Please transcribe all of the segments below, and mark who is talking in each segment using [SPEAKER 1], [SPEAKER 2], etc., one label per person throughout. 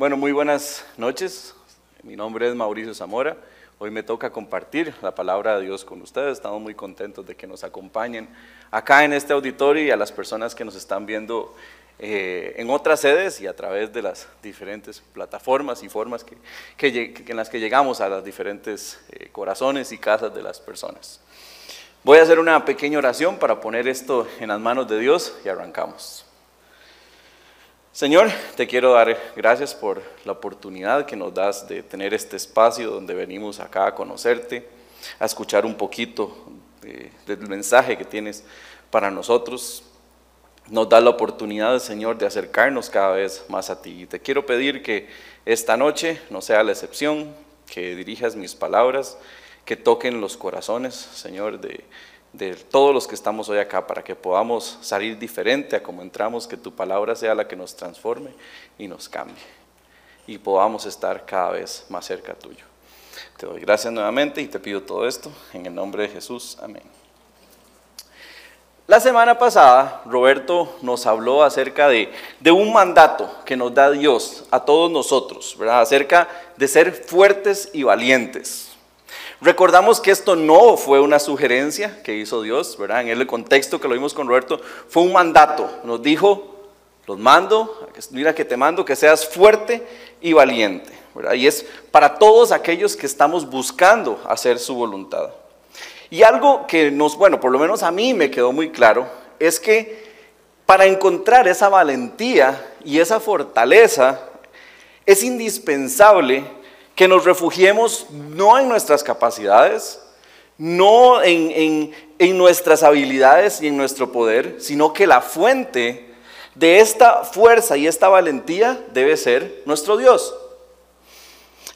[SPEAKER 1] Bueno, muy buenas noches. Mi nombre es Mauricio Zamora. Hoy me toca compartir la palabra de Dios con ustedes. Estamos muy contentos de que nos acompañen acá en este auditorio y a las personas que nos están viendo eh, en otras sedes y a través de las diferentes plataformas y formas que, en las que llegamos a los diferentes eh, corazones y casas de las personas. Voy a hacer una pequeña oración para poner esto en las manos de Dios y arrancamos. Señor, te quiero dar gracias por la oportunidad que nos das de tener este espacio donde venimos acá a conocerte, a escuchar un poquito del mensaje que tienes para nosotros. Nos da la oportunidad, Señor, de acercarnos cada vez más a ti. Y te quiero pedir que esta noche no sea la excepción, que dirijas mis palabras, que toquen los corazones, Señor, de, de todos los que estamos hoy acá, para que podamos salir diferente a como entramos, que tu palabra sea la que nos transforme y nos cambie, y podamos estar cada vez más cerca tuyo. Te doy gracias nuevamente y te pido todo esto en el nombre de Jesús. Amén. La semana pasada, Roberto nos habló acerca de, de, un mandato que nos da Dios a todos nosotros, ¿verdad? acerca de ser fuertes y valientes. Recordamos que esto no fue una sugerencia que hizo Dios, ¿verdad? En el contexto que lo vimos con Roberto, fue un mandato. Nos dijo, los mando, mira que te mando que seas fuerte y valiente, ¿verdad? Y es para todos aquellos que estamos buscando hacer su voluntad. Y algo que nos, bueno, por lo menos a mí me quedó muy claro, es que para encontrar esa valentía y esa fortaleza, es indispensable que nos refugiemos no en nuestras capacidades, no en, nuestras habilidades y en nuestro poder, sino que la fuente de esta fuerza y esta valentía debe ser nuestro Dios.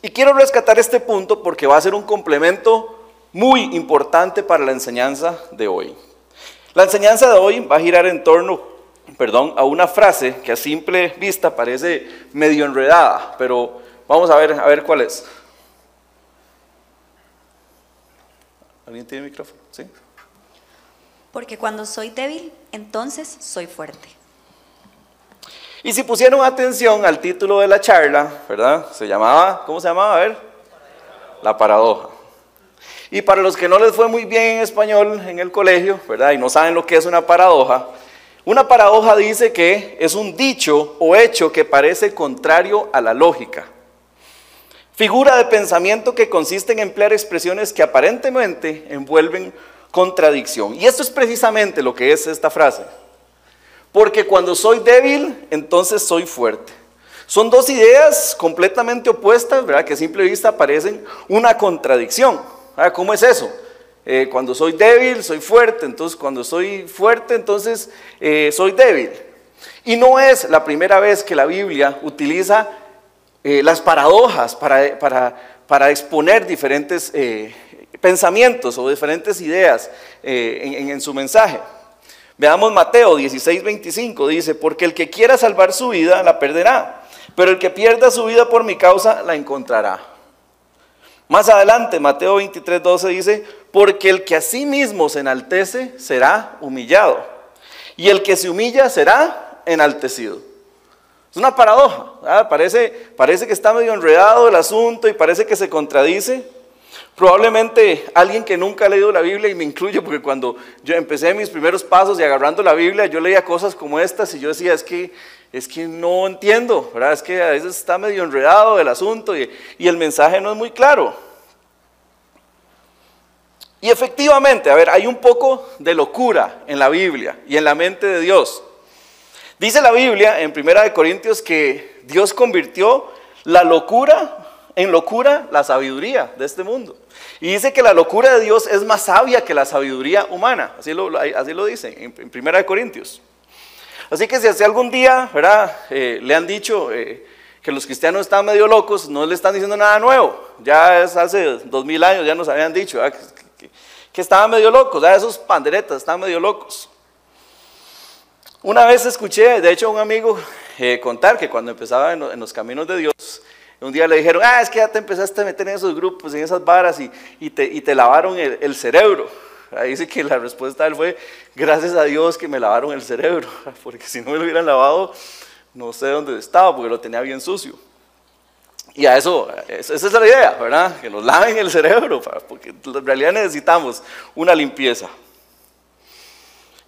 [SPEAKER 1] Y quiero rescatar este punto porque va a ser un complemento muy importante para la enseñanza de hoy. La enseñanza de hoy va a girar en torno, perdón, a una frase que a simple vista parece medio enredada, pero Vamos a ver, a ver cuál es. ¿Alguien tiene micrófono? ¿Sí?
[SPEAKER 2] Porque cuando soy débil, entonces soy fuerte.
[SPEAKER 1] Y si pusieron atención al título de la charla, ¿verdad? Se llamaba, ¿cómo se llamaba? A ver. La paradoja. Y para los que no les fue muy bien en español en el colegio, ¿verdad? Y no saben lo que es una paradoja, una paradoja dice que es un dicho o hecho que parece contrario a la lógica. Figura de pensamiento que consiste en emplear expresiones que aparentemente envuelven contradicción. Y esto es precisamente lo que es esta frase. Porque cuando soy débil, entonces soy fuerte. Son dos ideas completamente opuestas, ¿verdad? Que a simple vista parecen una contradicción. ¿Cómo es eso? Eh, cuando soy débil, soy fuerte. Entonces, cuando soy fuerte, entonces eh, soy débil. Y no es la primera vez que la Biblia utiliza eh, las paradojas para, para, exponer diferentes eh, pensamientos o diferentes ideas eh, en, en, su mensaje. Veamos Mateo 16, 25, dice, porque el que quiera salvar su vida la perderá, pero el que pierda su vida por mi causa la encontrará. Más adelante, Mateo 23, 12 dice, porque el que a sí mismo se enaltece será humillado, y el que se humilla será enaltecido. Es una paradoja, parece, parece que está medio enredado el asunto y parece que se contradice. Probablemente alguien que nunca ha leído la Biblia, y me incluyo porque cuando yo empecé mis primeros pasos y agarrando la Biblia, yo leía cosas como estas y yo decía, es que, es que no entiendo, ¿verdad? es que a veces está medio enredado el asunto y, y el mensaje no es muy claro. Y efectivamente, a ver, hay un poco de locura en la Biblia y en la mente de Dios. Dice la Biblia en Primera de Corintios que Dios convirtió la locura en locura la sabiduría de este mundo. Y dice que la locura de Dios es más sabia que la sabiduría humana. Así lo, así lo dice en, Primera de Corintios. Así que si hace algún día, ¿verdad? Eh, le han dicho eh, que los cristianos están medio locos, no le están diciendo nada nuevo. Ya es hace dos mil años, ya nos habían dicho que, estaban medio locos, esos panderetas estaban medio locos. Una vez escuché, de hecho, a un amigo eh, contar que cuando empezaba en, los caminos de Dios, un día le dijeron, ah, es que ya te empezaste a meter en esos grupos, en esas varas y, te, lavaron el, cerebro. Ahí dice que la respuesta de él fue, gracias a Dios que me lavaron el cerebro, porque si no me lo hubieran lavado, no sé dónde estaba, porque lo tenía bien sucio. Y a eso, esa es la idea, ¿verdad? Que nos laven el cerebro, porque en realidad necesitamos una limpieza.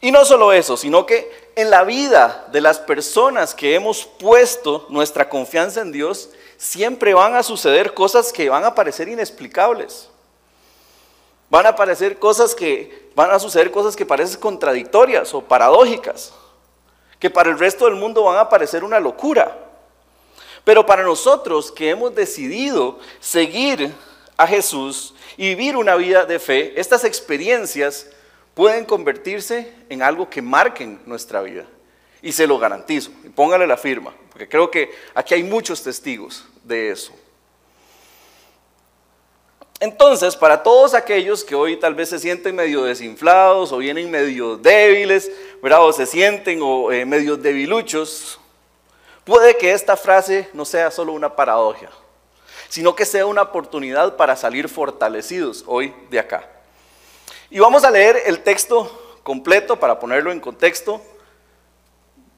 [SPEAKER 1] Y no solo eso, sino que en la vida de las personas que hemos puesto nuestra confianza en Dios, siempre van a suceder cosas que van a parecer inexplicables. Van a aparecer cosas que van a suceder cosas que parecen contradictorias o paradójicas, que para el resto del mundo van a parecer una locura. Pero para nosotros que hemos decidido seguir a Jesús y vivir una vida de fe, estas experiencias pueden convertirse en algo que marquen nuestra vida. Y se lo garantizo. Póngale la firma, porque creo que aquí hay muchos testigos de eso. Entonces, para todos aquellos que hoy tal vez se sienten medio desinflados o vienen medio débiles, ¿verdad? o se sienten o, eh, medio debiluchos, Puede que esta frase no sea solo una paradoja, sino que sea una oportunidad para salir fortalecidos hoy de acá. Y vamos a leer el texto completo para ponerlo en contexto.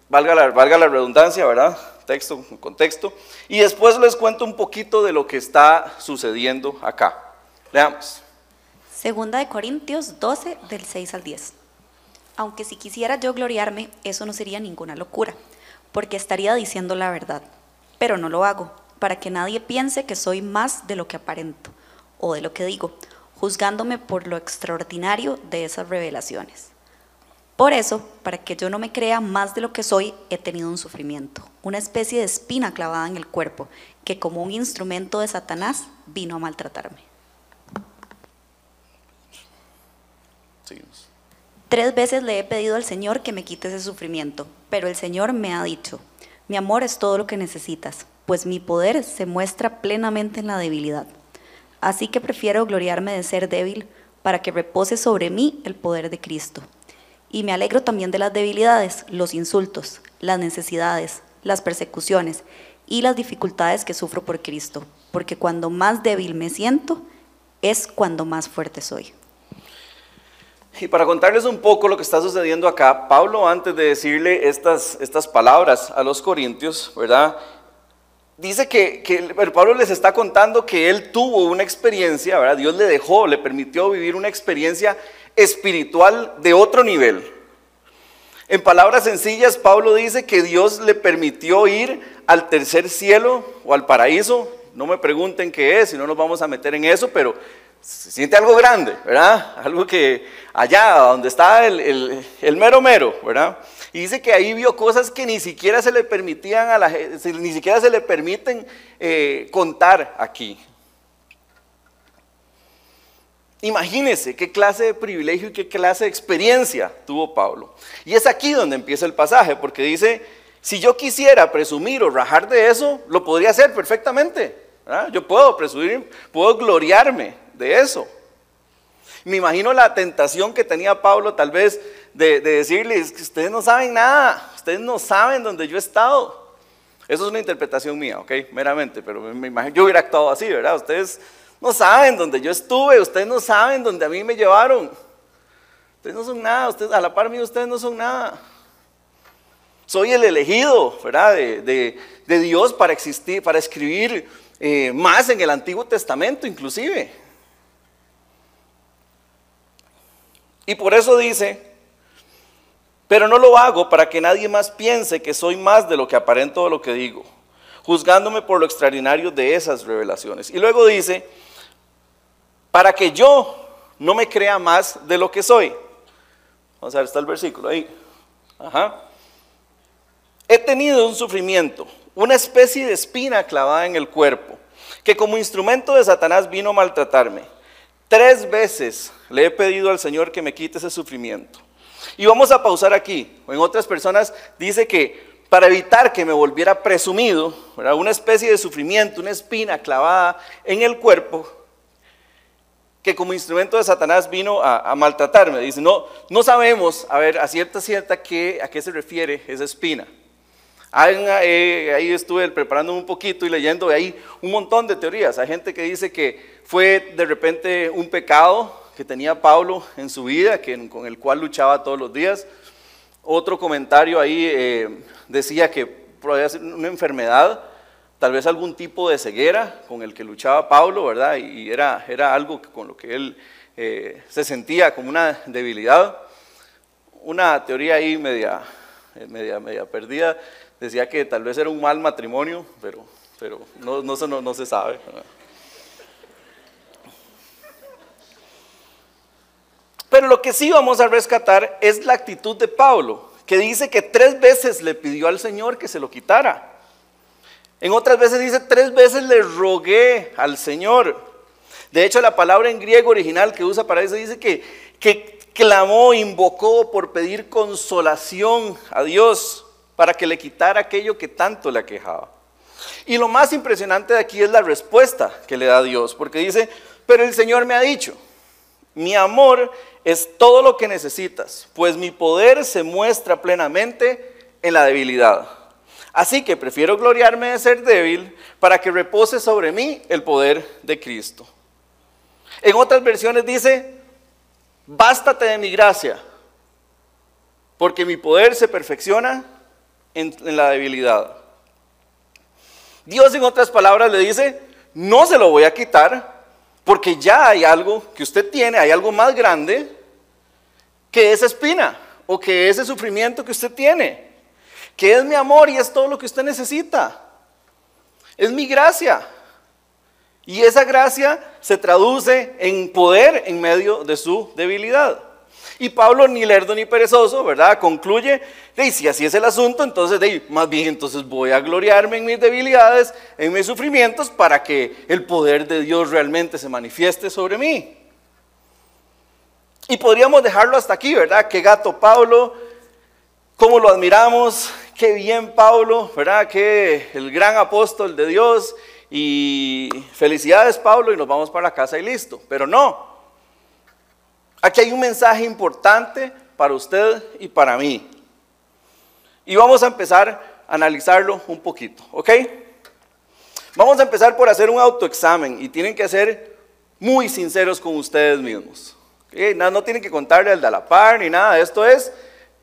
[SPEAKER 1] Valga la, redundancia, ¿verdad? Texto, contexto. Y después les cuento un poquito de lo que está sucediendo acá. Leamos.
[SPEAKER 2] Segunda de Corintios 12, del 6 al 10. Aunque si quisiera yo gloriarme, eso no sería ninguna locura porque estaría diciendo la verdad, pero no lo hago, para que nadie piense que soy más de lo que aparento o de lo que digo, juzgándome por lo extraordinario de esas revelaciones. Por eso, para que yo no me crea más de lo que soy, he tenido un sufrimiento, una especie de espina clavada en el cuerpo, que como un instrumento de Satanás vino a maltratarme. Tres veces le he pedido al Señor que me quite ese sufrimiento, pero el Señor me ha dicho, mi amor es todo lo que necesitas, pues mi poder se muestra plenamente en la debilidad. Así que prefiero gloriarme de ser débil para que repose sobre mí el poder de Cristo. Y me alegro también de las debilidades, los insultos, las necesidades, las persecuciones y las dificultades que sufro por Cristo, porque cuando más débil me siento, es cuando más fuerte soy.
[SPEAKER 1] Y para contarles un poco lo que está sucediendo acá, Pablo antes de decirle estas, estas palabras a los corintios, ¿verdad? Dice que, que Pablo les está contando que él tuvo una experiencia, ¿verdad? Dios le dejó, le permitió vivir una experiencia espiritual de otro nivel. En palabras sencillas, Pablo dice que Dios le permitió ir al tercer cielo o al paraíso. No me pregunten qué es, si no nos vamos a meter en eso, pero se siente algo grande, ¿verdad? Algo que allá donde está el, mero mero, ¿verdad? Y dice que ahí vio cosas que ni siquiera se le permitían a la ni siquiera se le permiten eh, contar aquí. Imagínese qué clase de privilegio y qué clase de experiencia tuvo Pablo. Y es aquí donde empieza el pasaje, porque dice, si yo quisiera presumir o rajar de eso, lo podría hacer perfectamente. Yo puedo presumir, puedo gloriarme de eso. Me imagino la tentación que tenía Pablo tal vez de, decirles que ustedes no saben nada, ustedes no saben dónde yo he estado. Eso es una interpretación mía, ¿ok? Meramente, pero me imagino, yo hubiera actuado así, ¿verdad? Ustedes no saben dónde yo estuve, ustedes no saben dónde a mí me llevaron. Ustedes no son nada, ustedes, a la par mí ustedes no son nada. Soy el elegido, ¿verdad? De, Dios para existir, para escribir eh, más en el Antiguo Testamento inclusive. Y por eso dice, pero no lo hago para que nadie más piense que soy más de lo que aparento de lo que digo, juzgándome por lo extraordinario de esas revelaciones. Y luego dice, para que yo no me crea más de lo que soy. Vamos a ver, está el versículo ahí. Ajá. He tenido un sufrimiento, una especie de espina clavada en el cuerpo, que como instrumento de Satanás vino a maltratarme. Tres veces le he pedido al Señor que me quite ese sufrimiento. Y vamos a pausar aquí. En otras personas dice que para evitar que me volviera presumido, una especie de sufrimiento, una espina clavada en el cuerpo, que como instrumento de Satanás vino a, maltratarme. Dice, no, no sabemos, a ver, a cierta cierta a qué se refiere esa espina. Eh, ahí estuve preparando un poquito y leyendo ahí un montón de teorías. Hay gente que dice que fue de repente un pecado que tenía Pablo en su vida, que, con el cual luchaba todos los días. Otro comentario ahí eh, decía que podía ser una enfermedad, tal vez algún tipo de ceguera con el que luchaba Pablo, ¿verdad? Y era, era algo con lo que él eh, se sentía como una debilidad. Una teoría ahí media, media, media perdida decía que tal vez era un mal matrimonio, pero, pero no, no, no, se sabe. Pero lo que sí vamos a rescatar es la actitud de Pablo, que dice que tres veces le pidió al Señor que se lo quitara. En otras veces dice, tres veces le rogué al Señor. De hecho, la palabra en griego original que usa para eso dice que, que clamó, invocó por pedir consolación a Dios para que le quitara aquello que tanto le aquejaba. Y lo más impresionante de aquí es la respuesta que le da Dios, porque dice, pero el Señor me ha dicho, mi amor es todo lo que necesitas, pues mi poder se muestra plenamente en la debilidad. Así que prefiero gloriarme de ser débil para que repose sobre mí el poder de Cristo. En otras versiones dice, bástate de mi gracia, porque mi poder se perfecciona en, la debilidad. Dios en otras palabras le dice, no se lo voy a quitar, porque ya hay algo que usted tiene, hay algo más grande que esa espina o que ese sufrimiento que usted tiene que es mi amor y es todo lo que usted necesita. Es mi gracia. Y esa gracia se traduce en poder en medio de su debilidad. Y Pablo, ni lerdo ni perezoso, ¿verdad? Concluye, y si así es el asunto, entonces, de, más bien, entonces voy a gloriarme en mis debilidades, en mis sufrimientos, para que el poder de Dios realmente se manifieste sobre mí. Y podríamos dejarlo hasta aquí, ¿verdad? Qué gato Pablo, cómo lo admiramos, qué bien Pablo, ¿verdad? Que el gran apóstol de Dios. Y felicidades Pablo y nos vamos para la casa y listo. Pero no. Aquí hay un mensaje importante para usted y para mí. Y vamos a empezar a analizarlo un poquito, ¿ok? Vamos a empezar por hacer un autoexamen y tienen que ser muy sinceros con ustedes mismos. No, no tienen que contarle al de la par ni nada, esto es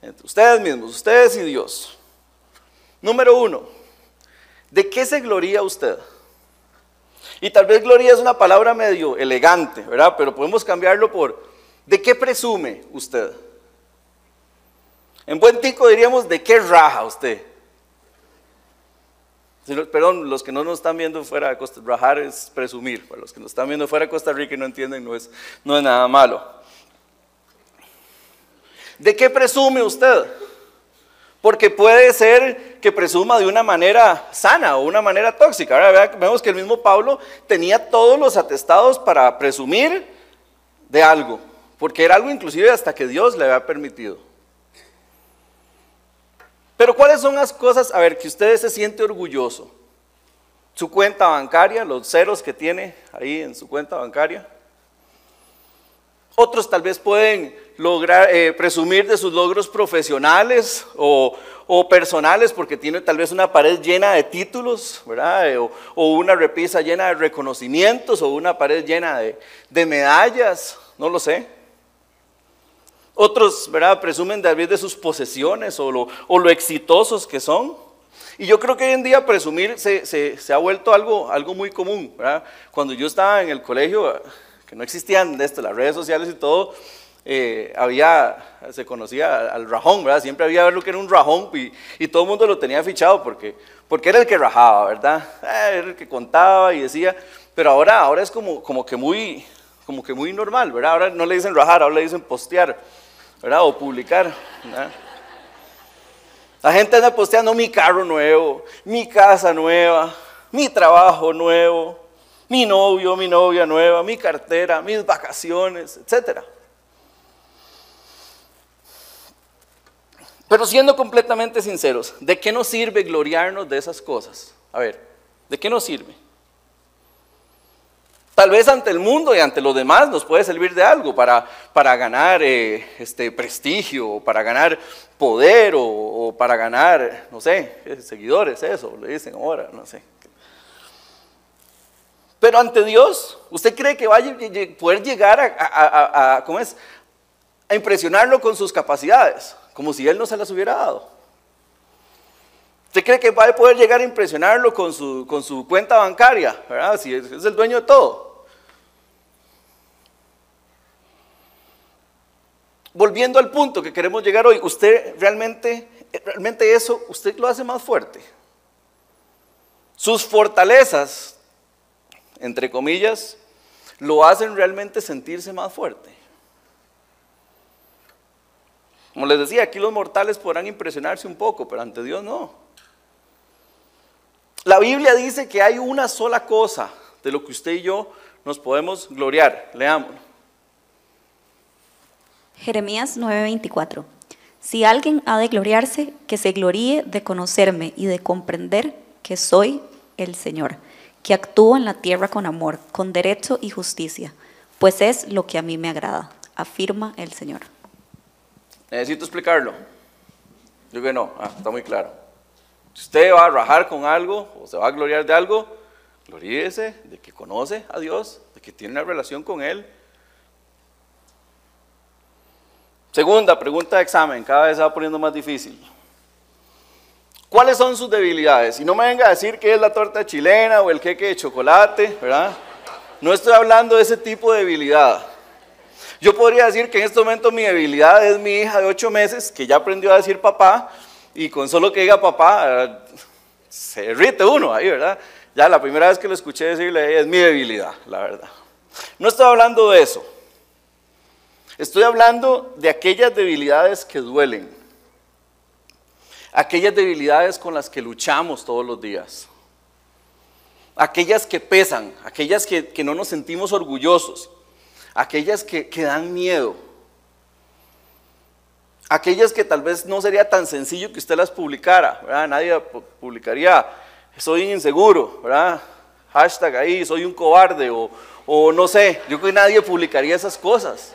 [SPEAKER 1] entre ustedes mismos, ustedes y Dios. Número uno, ¿de qué se gloría usted? Y tal vez gloria es una palabra medio elegante, ¿verdad? Pero podemos cambiarlo por, ¿de qué presume usted? En buen tico diríamos, ¿de qué raja usted? Perdón, los que no nos están viendo fuera de Costa Rica, rajar es presumir. Para los que nos están viendo fuera de Costa Rica y no entienden, no es, no es nada malo. ¿De qué presume usted? Porque puede ser que presuma de una manera sana o una manera tóxica. Ahora vemos que el mismo Pablo tenía todos los atestados para presumir de algo, porque era algo inclusive hasta que Dios le había permitido. Pero ¿cuáles son las cosas, a ver, que usted se siente orgulloso? Su cuenta bancaria, los ceros que tiene ahí en su cuenta bancaria. Otros tal vez pueden lograr, eh, presumir de sus logros profesionales o, personales porque tiene tal vez una pared llena de títulos, ¿verdad? Eh, o, una repisa llena de reconocimientos o una pared llena de, medallas, no lo sé. Otros, ¿verdad? Presumen vez de sus posesiones o lo, o lo exitosos que son. Y yo creo que hoy en día presumir se, se, ha vuelto algo, algo muy común, ¿verdad? Cuando yo estaba en el colegio, que no existían de esto, las redes sociales y todo, eh, había, se conocía al rajón, ¿verdad? Siempre había ver lo que era un rajón y, y, todo el mundo lo tenía fichado porque, porque era el que rajaba, ¿verdad? Eh, era el que contaba y decía, pero ahora, ahora es como, como, que muy, como que muy normal, ¿verdad? Ahora no le dicen rajar, ahora le dicen postear, O publicar. La gente anda posteando mi carro nuevo, mi casa nueva, mi trabajo nuevo, mi novio, mi novia nueva, mi cartera, mis vacaciones, etcétera. Pero siendo completamente sinceros, ¿de qué nos sirve gloriarnos de esas cosas? A ver, ¿de qué nos sirve? Tal vez ante el mundo y ante los demás nos puede servir de algo para, para ganar eh, este prestigio, para ganar poder o, para ganar, no sé, seguidores, eso, le dicen ahora, no sé. Pero ante Dios, ¿usted cree que va a poder llegar a, ¿cómo es? a impresionarlo con sus capacidades? como si Él no se las hubiera dado. ¿Usted cree que va a poder llegar a impresionarlo con su, con su cuenta bancaria? ¿Verdad? Si es, es el dueño de todo. Volviendo al punto que queremos llegar hoy, usted realmente, realmente eso, usted lo hace más fuerte. Sus fortalezas, entre comillas, lo hacen realmente sentirse más fuerte. Como les decía, aquí los mortales podrán impresionarse un poco, pero ante Dios no. La Biblia dice que hay una sola cosa de lo que usted y yo nos podemos gloriar. Leámoslo.
[SPEAKER 2] Jeremías 9:24. Si alguien ha de gloriarse, que se gloríe de conocerme y de comprender que soy el Señor, que actúo en la tierra con amor, con derecho y justicia, pues es lo que a mí me agrada, afirma el Señor.
[SPEAKER 1] Necesito explicarlo. Yo que no, ah, está muy claro. Si usted va a rajar con algo o se va a gloriar de algo, gloríese de que conoce a Dios, de que tiene una relación con Él. Segunda pregunta de examen, cada vez se va poniendo más difícil. ¿Cuáles son sus debilidades? Y no me venga a decir que es la torta chilena o el queque de chocolate, ¿verdad? No estoy hablando de ese tipo de debilidad. Yo podría decir que en este momento mi debilidad es mi hija de ocho meses, que ya aprendió a decir papá, y con solo que diga papá, se derrite uno ahí, ¿verdad? Ya la primera vez que lo escuché decirle es mi debilidad, la verdad. No estoy hablando de eso. Estoy hablando de aquellas debilidades que duelen. Aquellas debilidades con las que luchamos todos los días. Aquellas que pesan, aquellas que, que no nos sentimos orgullosos aquellas que, que dan miedo, aquellas que tal vez no sería tan sencillo que usted las publicara. Nadie publicaría, soy inseguro. Hashtag ahí, soy un cobarde, o, o no sé, yo creo que nadie publicaría esas cosas.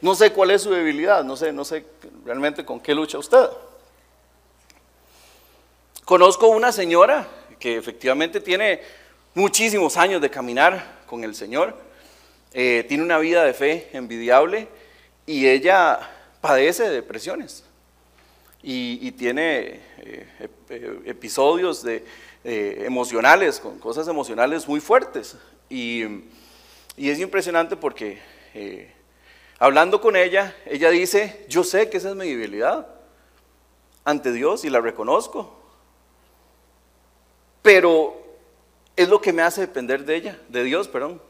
[SPEAKER 1] No sé cuál es su debilidad, no sé, no sé realmente con qué lucha usted. Conozco una señora que efectivamente tiene muchísimos años de caminar con el Señor eh, tiene una vida de fe envidiable y ella padece de depresiones y, tiene eh, episodios de, eh, emocionales, con cosas emocionales muy fuertes. Y es impresionante porque hablando con ella, ella dice, yo sé que esa es mi debilidad ante Dios y la reconozco, pero es lo que me hace depender de ella, de Dios, perdón.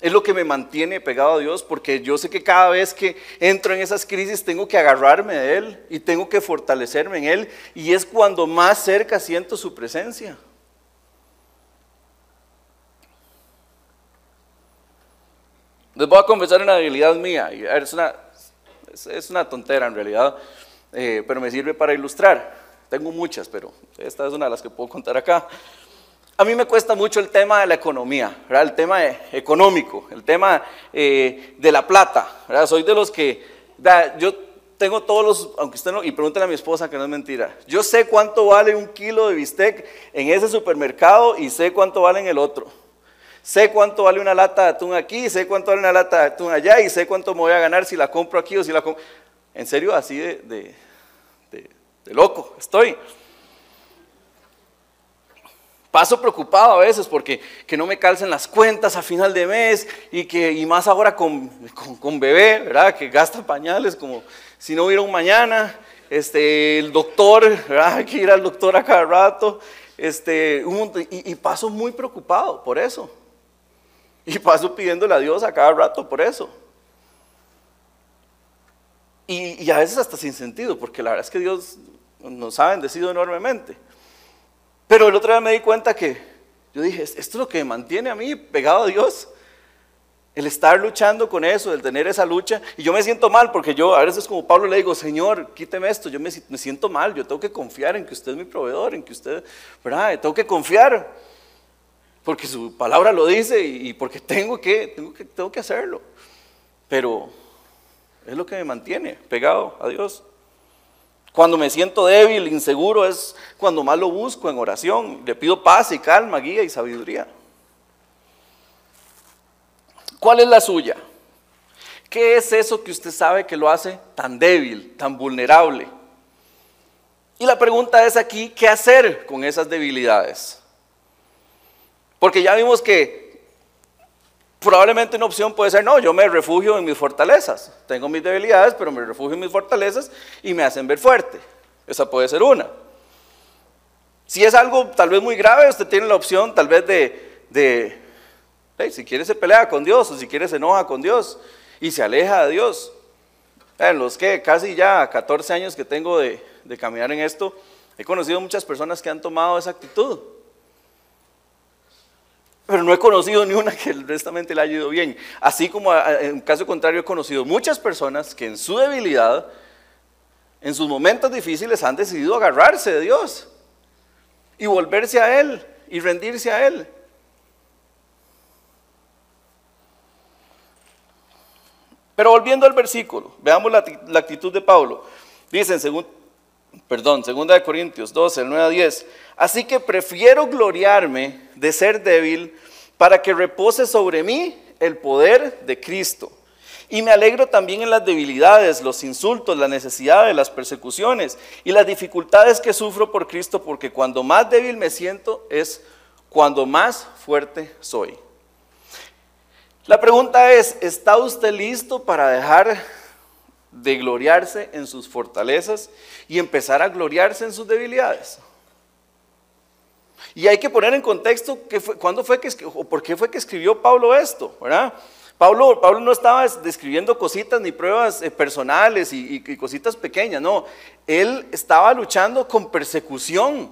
[SPEAKER 1] Es lo que me mantiene pegado a Dios porque yo sé que cada vez que entro en esas crisis tengo que agarrarme de Él y tengo que fortalecerme en Él y es cuando más cerca siento su presencia. Les voy a confesar una debilidad mía, es, una, es una tontera en realidad, eh, pero me sirve para ilustrar. Tengo muchas, pero esta es una de las que puedo contar acá. A mí me cuesta mucho el tema de la economía, el tema económico, el tema eh, de la plata. Soy de los que, yo tengo todos los, aunque usted no, y pregúntale a mi esposa que no es mentira, yo sé cuánto vale un kilo de bistec en ese supermercado y sé cuánto vale en el otro. Sé cuánto vale una lata de atún aquí, sé cuánto vale una lata de atún allá y sé cuánto me voy a ganar si la compro aquí o si la compro. En serio, así de loco estoy. Paso preocupado a veces porque que no me calcen las cuentas a final de mes y que y más ahora con, con, bebé, ¿verdad? Que gasta pañales como si no hubiera un mañana. Este, el doctor, ¿verdad? Hay que ir al doctor a cada rato. Este, y, paso muy preocupado por eso. Y paso pidiéndole a Dios a cada rato por eso. Y, y a veces hasta sin sentido, porque la verdad es que Dios nos ha bendecido enormemente. Pero el otro día me di cuenta que yo dije, esto es lo que me mantiene a mí pegado a Dios. El estar luchando con eso, el tener esa lucha. Y yo me siento mal porque yo a veces como Pablo le digo, Señor, quíteme esto. Yo me, siento mal, yo tengo que confiar en que usted es mi proveedor, en que usted, ¿verdad? Tengo que confiar. Porque su palabra lo dice y, porque tengo que, tengo que, tengo que hacerlo. Pero es lo que me mantiene pegado a Dios. Cuando me siento débil, inseguro, es cuando más lo busco en oración. Le pido paz y calma, guía y sabiduría. ¿Cuál es la suya? ¿Qué es eso que usted sabe que lo hace tan débil, tan vulnerable? Y la pregunta es aquí, ¿qué hacer con esas debilidades? Porque ya vimos que probablemente una opción puede ser, no, yo me refugio en mis fortalezas. Tengo mis debilidades, pero me refugio en mis fortalezas y me hacen ver fuerte. Esa puede ser una. Si es algo tal vez muy grave, usted tiene la opción tal vez de, de si quiere se pelea con Dios o si quiere se enoja con Dios y se aleja de Dios. En los que casi ya 14 años que tengo de, de caminar en esto, he conocido muchas personas que han tomado esa actitud. Pero no he conocido ni una que honestamente le haya ido bien. Así como en caso contrario he conocido muchas personas que en su debilidad, en sus momentos difíciles han decidido agarrarse de Dios y volverse a Él y rendirse a Él. Pero volviendo al versículo, veamos la, actitud de Pablo. Dice en perdón, segunda de Corintios 12, el 9 a 10. Así que prefiero gloriarme de ser débil para que repose sobre mí el poder de Cristo. Y me alegro también en las debilidades, los insultos, la necesidad de las persecuciones y las dificultades que sufro por Cristo, porque cuando más débil me siento es cuando más fuerte soy. La pregunta es, ¿está usted listo para dejar de gloriarse en sus fortalezas y empezar a gloriarse en sus debilidades? Y hay que poner en contexto que fue, cuándo fue que o por qué fue que escribió Pablo esto, ¿verdad? Pablo, Pablo no estaba describiendo cositas ni pruebas eh, personales y, cositas pequeñas, no. Él estaba luchando con persecución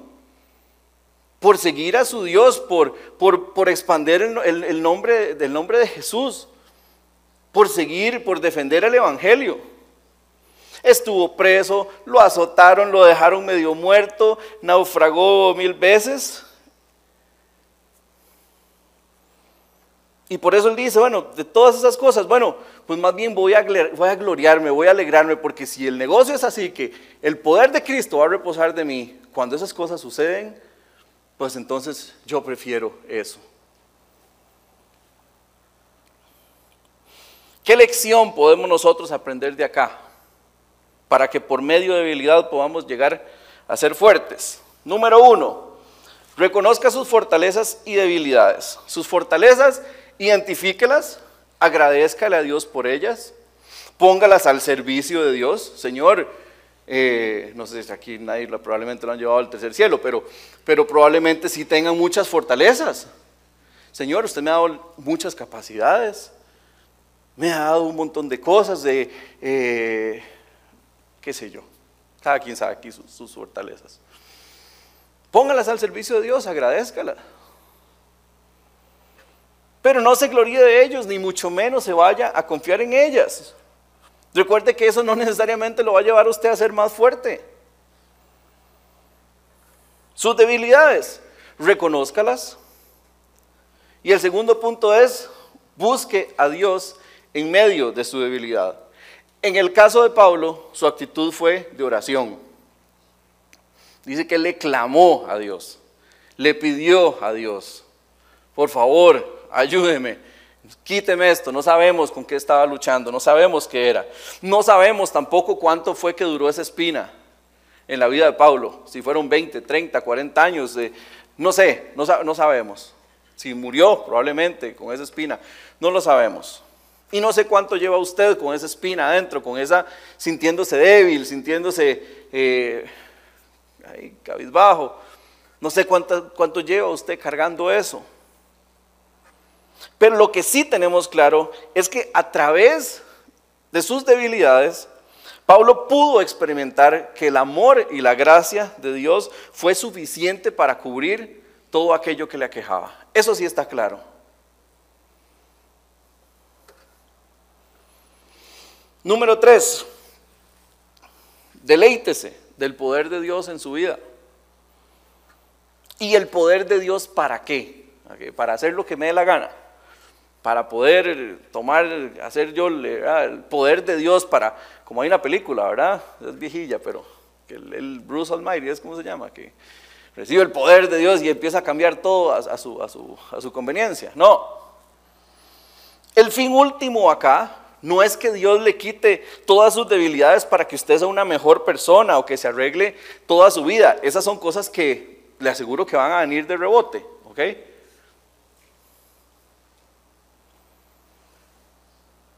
[SPEAKER 1] por seguir a su Dios, por, por, por expandir el, nombre, del nombre de Jesús, por seguir, por defender el Evangelio. Estuvo preso, lo azotaron, lo dejaron medio muerto, naufragó mil veces. Y por eso él dice, bueno, de todas esas cosas, bueno, pues más bien voy a, gloriarme, voy a alegrarme, porque si el negocio es así, que el poder de Cristo va a reposar de mí, cuando esas cosas suceden, pues entonces yo prefiero eso. ¿Qué lección podemos nosotros aprender de acá? Para que por medio de debilidad podamos llegar a ser fuertes. Número uno, reconozca sus fortalezas y debilidades. Sus fortalezas, identifíquelas, agradezcale a Dios por ellas, póngalas al servicio de Dios. Señor, eh, no sé si aquí nadie probablemente lo han llevado al tercer cielo, pero, pero probablemente sí tengan muchas fortalezas. Señor, usted me ha dado muchas capacidades, me ha dado un montón de cosas, de, eh, qué sé yo, cada quien sabe aquí sus, sus fortalezas. Póngalas al servicio de Dios, agradezcalas. Pero no se gloríe de ellos, ni mucho menos se vaya a confiar en ellas. Recuerde que eso no necesariamente lo va a llevar a usted a ser más fuerte. Sus debilidades, reconózcalas. Y el segundo punto es, busque a Dios en medio de su debilidad. En el caso de Pablo, su actitud fue de oración. Dice que le clamó a Dios, le pidió a Dios, por favor, ayúdeme, quíteme esto, no sabemos con qué estaba luchando, no sabemos qué era. No sabemos tampoco cuánto fue que duró esa espina en la vida de Pablo, si fueron 20, 30, 40 años, no sé, no sabemos. Si murió probablemente con esa espina, no lo sabemos. Y no sé cuánto lleva usted con esa espina adentro, con esa sintiéndose débil, sintiéndose eh, cabizbajo. No sé cuánto, cuánto lleva usted cargando eso. Pero lo que sí tenemos claro es que a través de sus debilidades, Pablo pudo experimentar que el amor y la gracia de Dios fue suficiente para cubrir todo aquello que le aquejaba. Eso sí está claro. Número tres, deleítese del poder de Dios en su vida. ¿Y el poder de Dios para qué? Para hacer lo que me dé la gana para poder tomar, hacer yo el poder de Dios para, como hay una película, ¿verdad? Es viejilla, pero el, Bruce Almighty es como se llama, que recibe el poder de Dios y empieza a cambiar todo a su conveniencia. No. El fin último acá No es que Dios le quite todas sus debilidades para que usted sea una mejor persona o que se arregle toda su vida. Esas son cosas que le aseguro que van a venir de rebote.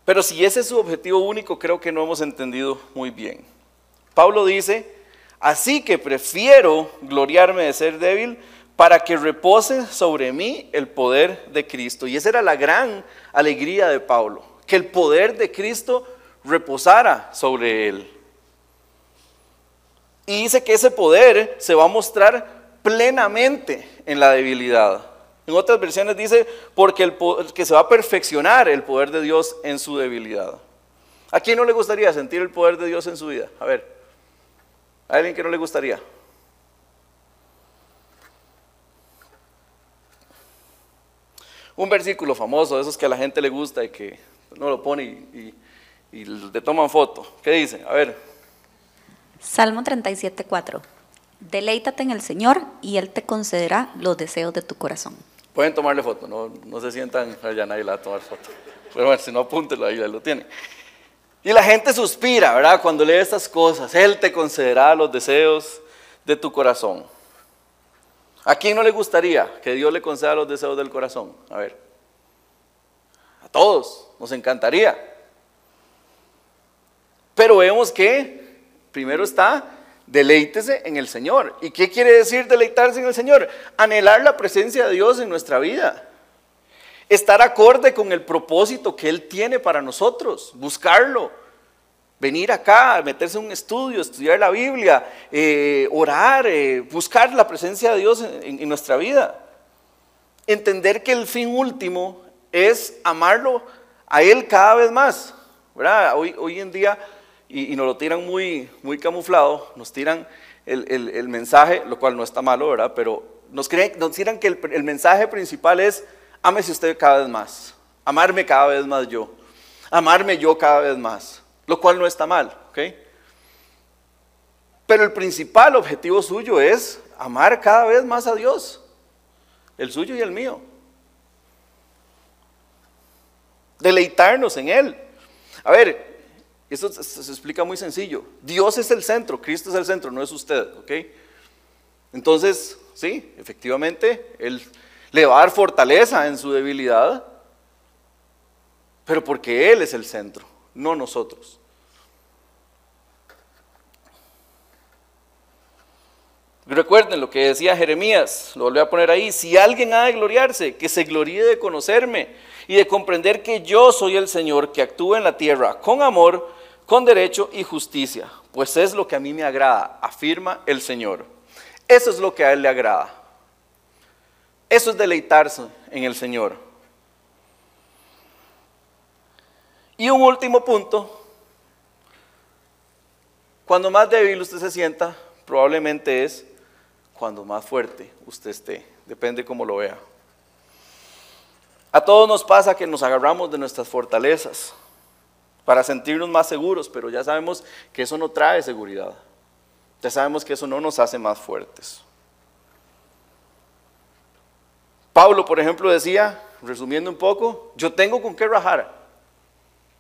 [SPEAKER 1] Pero si ese es su objetivo único, creo que no hemos entendido muy bien. Pablo dice, así que prefiero gloriarme de ser débil para que repose sobre mí el poder de Cristo. Y esa era la gran alegría de Pablo, que el poder de Cristo reposara sobre él. Y dice que ese poder se va a mostrar plenamente en la debilidad. En otras versiones dice, porque el que se va a perfeccionar el poder de Dios en su debilidad. ¿A quién no le gustaría sentir el poder de Dios en su vida? A ver, ¿a alguien que no le gustaría? Un versículo famoso, de esos que a la gente le gusta y que no lo pone y, y, le toman foto. ¿Qué dice? A ver.
[SPEAKER 2] Salmo 37, 4. Deleítate en el Señor y Él te concederá los deseos de tu corazón.
[SPEAKER 1] Pueden tomarle foto, no, no se sientan, allá nadie la va a tomar foto. Pero bueno, si no, apúntelo ahí, ahí lo tiene. Y la gente suspira, ¿verdad? Cuando lee estas cosas, Él te concederá los deseos de tu corazón. ¿A quién no le gustaría que Dios le conceda los deseos del corazón? A ver. Todos, nos encantaría. Pero vemos que primero está Deleítese en el Señor. ¿Y qué quiere decir deleitarse en el Señor? Anhelar la presencia de Dios en nuestra vida. Estar acorde con el propósito que Él tiene para nosotros. Buscarlo. Venir acá, meterse en un estudio, estudiar la Biblia, eh, orar, eh, buscar la presencia de Dios en, nuestra vida. Entender que el fin último es amarlo a Él cada vez más. Hoy, hoy en día y, nos lo tiran muy, muy camuflado, nos tiran el, mensaje, lo cual no está malo, ¿verdad? Pero nos, creen, nos tiran que el, mensaje principal es, ámese usted cada vez más, amarme cada vez más yo, amarme yo cada vez más, lo cual no está mal, ¿ok? Pero el principal objetivo suyo es amar cada vez más a Dios, el suyo y el mío. Deleitarnos en Él. A ver, esto se, explica muy sencillo. Dios es el centro, Cristo es el centro, no es usted, ¿ok? Entonces, sí, efectivamente, Él le va a dar fortaleza en su debilidad, pero porque Él es el centro, no nosotros. Recuerden lo que decía Jeremías, lo volví a poner ahí, si alguien ha de gloriarse, que se gloríe de conocerme y de comprender que yo soy el Señor que actúa en la tierra con amor, con derecho y justicia, pues es lo que a mí me agrada, afirma el Señor. Eso es lo que a Él le agrada. Eso es deleitarse en el Señor. Y un último punto, cuando más débil usted se sienta, probablemente es cuando más fuerte usted esté, depende cómo lo vea. A todos nos pasa que nos agarramos de nuestras fortalezas, para sentirnos más seguros, pero ya sabemos que eso no trae seguridad. Ya sabemos que eso no nos hace más fuertes. Pablo, por ejemplo, decía, resumiendo un poco, yo tengo con qué rajar.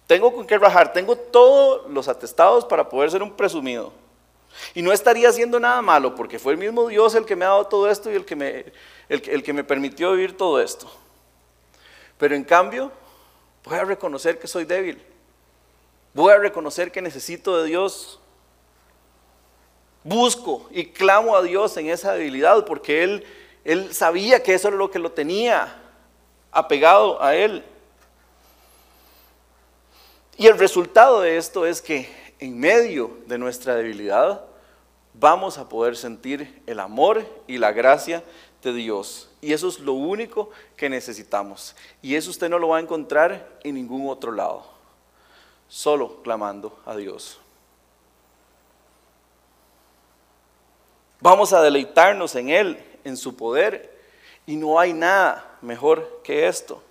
[SPEAKER 1] Tengo con qué rajar, tengo todos los atestados para poder ser un presumido. Y no estaría haciendo nada malo, porque fue el mismo Dios el que me ha dado todo esto y el que me, el que me permitió vivir todo esto. Pero en cambio, voy a reconocer que soy débil. Voy a reconocer que necesito de Dios. Busco y clamo a Dios en esa debilidad porque Él, él sabía que eso era lo que lo tenía apegado a Él. Y el resultado de esto es que en medio de nuestra debilidad vamos a poder sentir el amor y la gracia de Dios. Y eso es lo único que necesitamos. Y eso usted no lo va a encontrar en ningún otro lado solo clamando a Dios. Vamos a deleitarnos en Él, en su poder, y no hay nada mejor que esto.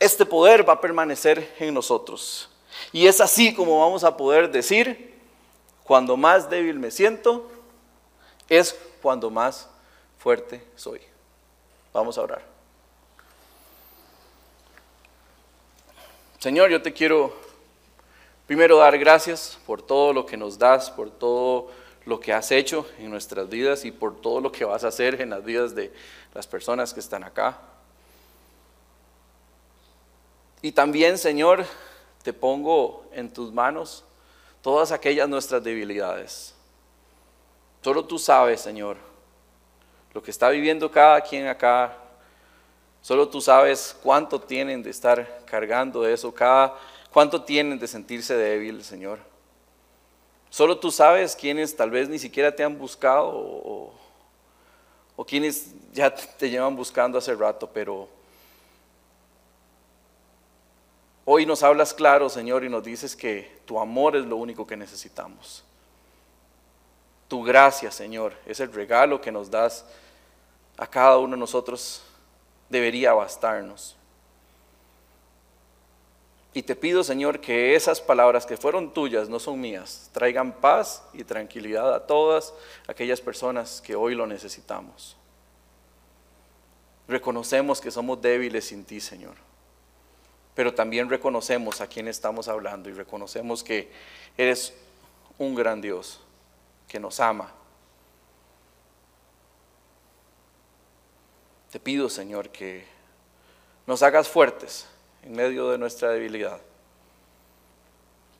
[SPEAKER 1] Este poder va a permanecer en nosotros. Y es así como vamos a poder decir, cuando más débil me siento, es cuando más fuerte soy. Vamos a orar. Señor, yo te quiero primero dar gracias por todo lo que nos das, por todo lo que has hecho en nuestras vidas y por todo lo que vas a hacer en las vidas de las personas que están acá. Y también, Señor, te pongo en tus manos todas aquellas nuestras debilidades. Solo tú sabes, Señor, lo que está viviendo cada quien acá. Solo tú sabes cuánto tienen de estar cargando eso, cada, cuánto tienen de sentirse débil, Señor. Solo tú sabes quiénes tal vez ni siquiera te han buscado o, o quienes ya te llevan buscando hace rato, pero Hoy nos hablas claro, Señor, y nos dices que tu amor es lo único que necesitamos. Tu gracia, Señor, es el regalo que nos das a cada uno de nosotros. Debería bastarnos. Y te pido, Señor, que esas palabras que fueron tuyas, no son mías, traigan paz y tranquilidad a todas aquellas personas que hoy lo necesitamos. Reconocemos que somos débiles sin ti, Señor pero también reconocemos a quién estamos hablando y reconocemos que eres un gran Dios que nos ama. Te pido, Señor, que nos hagas fuertes en medio de nuestra debilidad,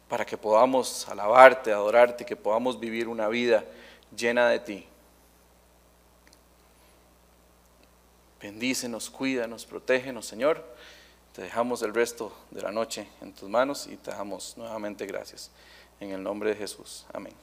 [SPEAKER 1] para que podamos alabarte, adorarte, que podamos vivir una vida llena de ti. Bendícenos, cuídanos, protégenos, Señor. Te dejamos el resto de la noche en tus manos y te damos nuevamente gracias. En el nombre de Jesús. Amén.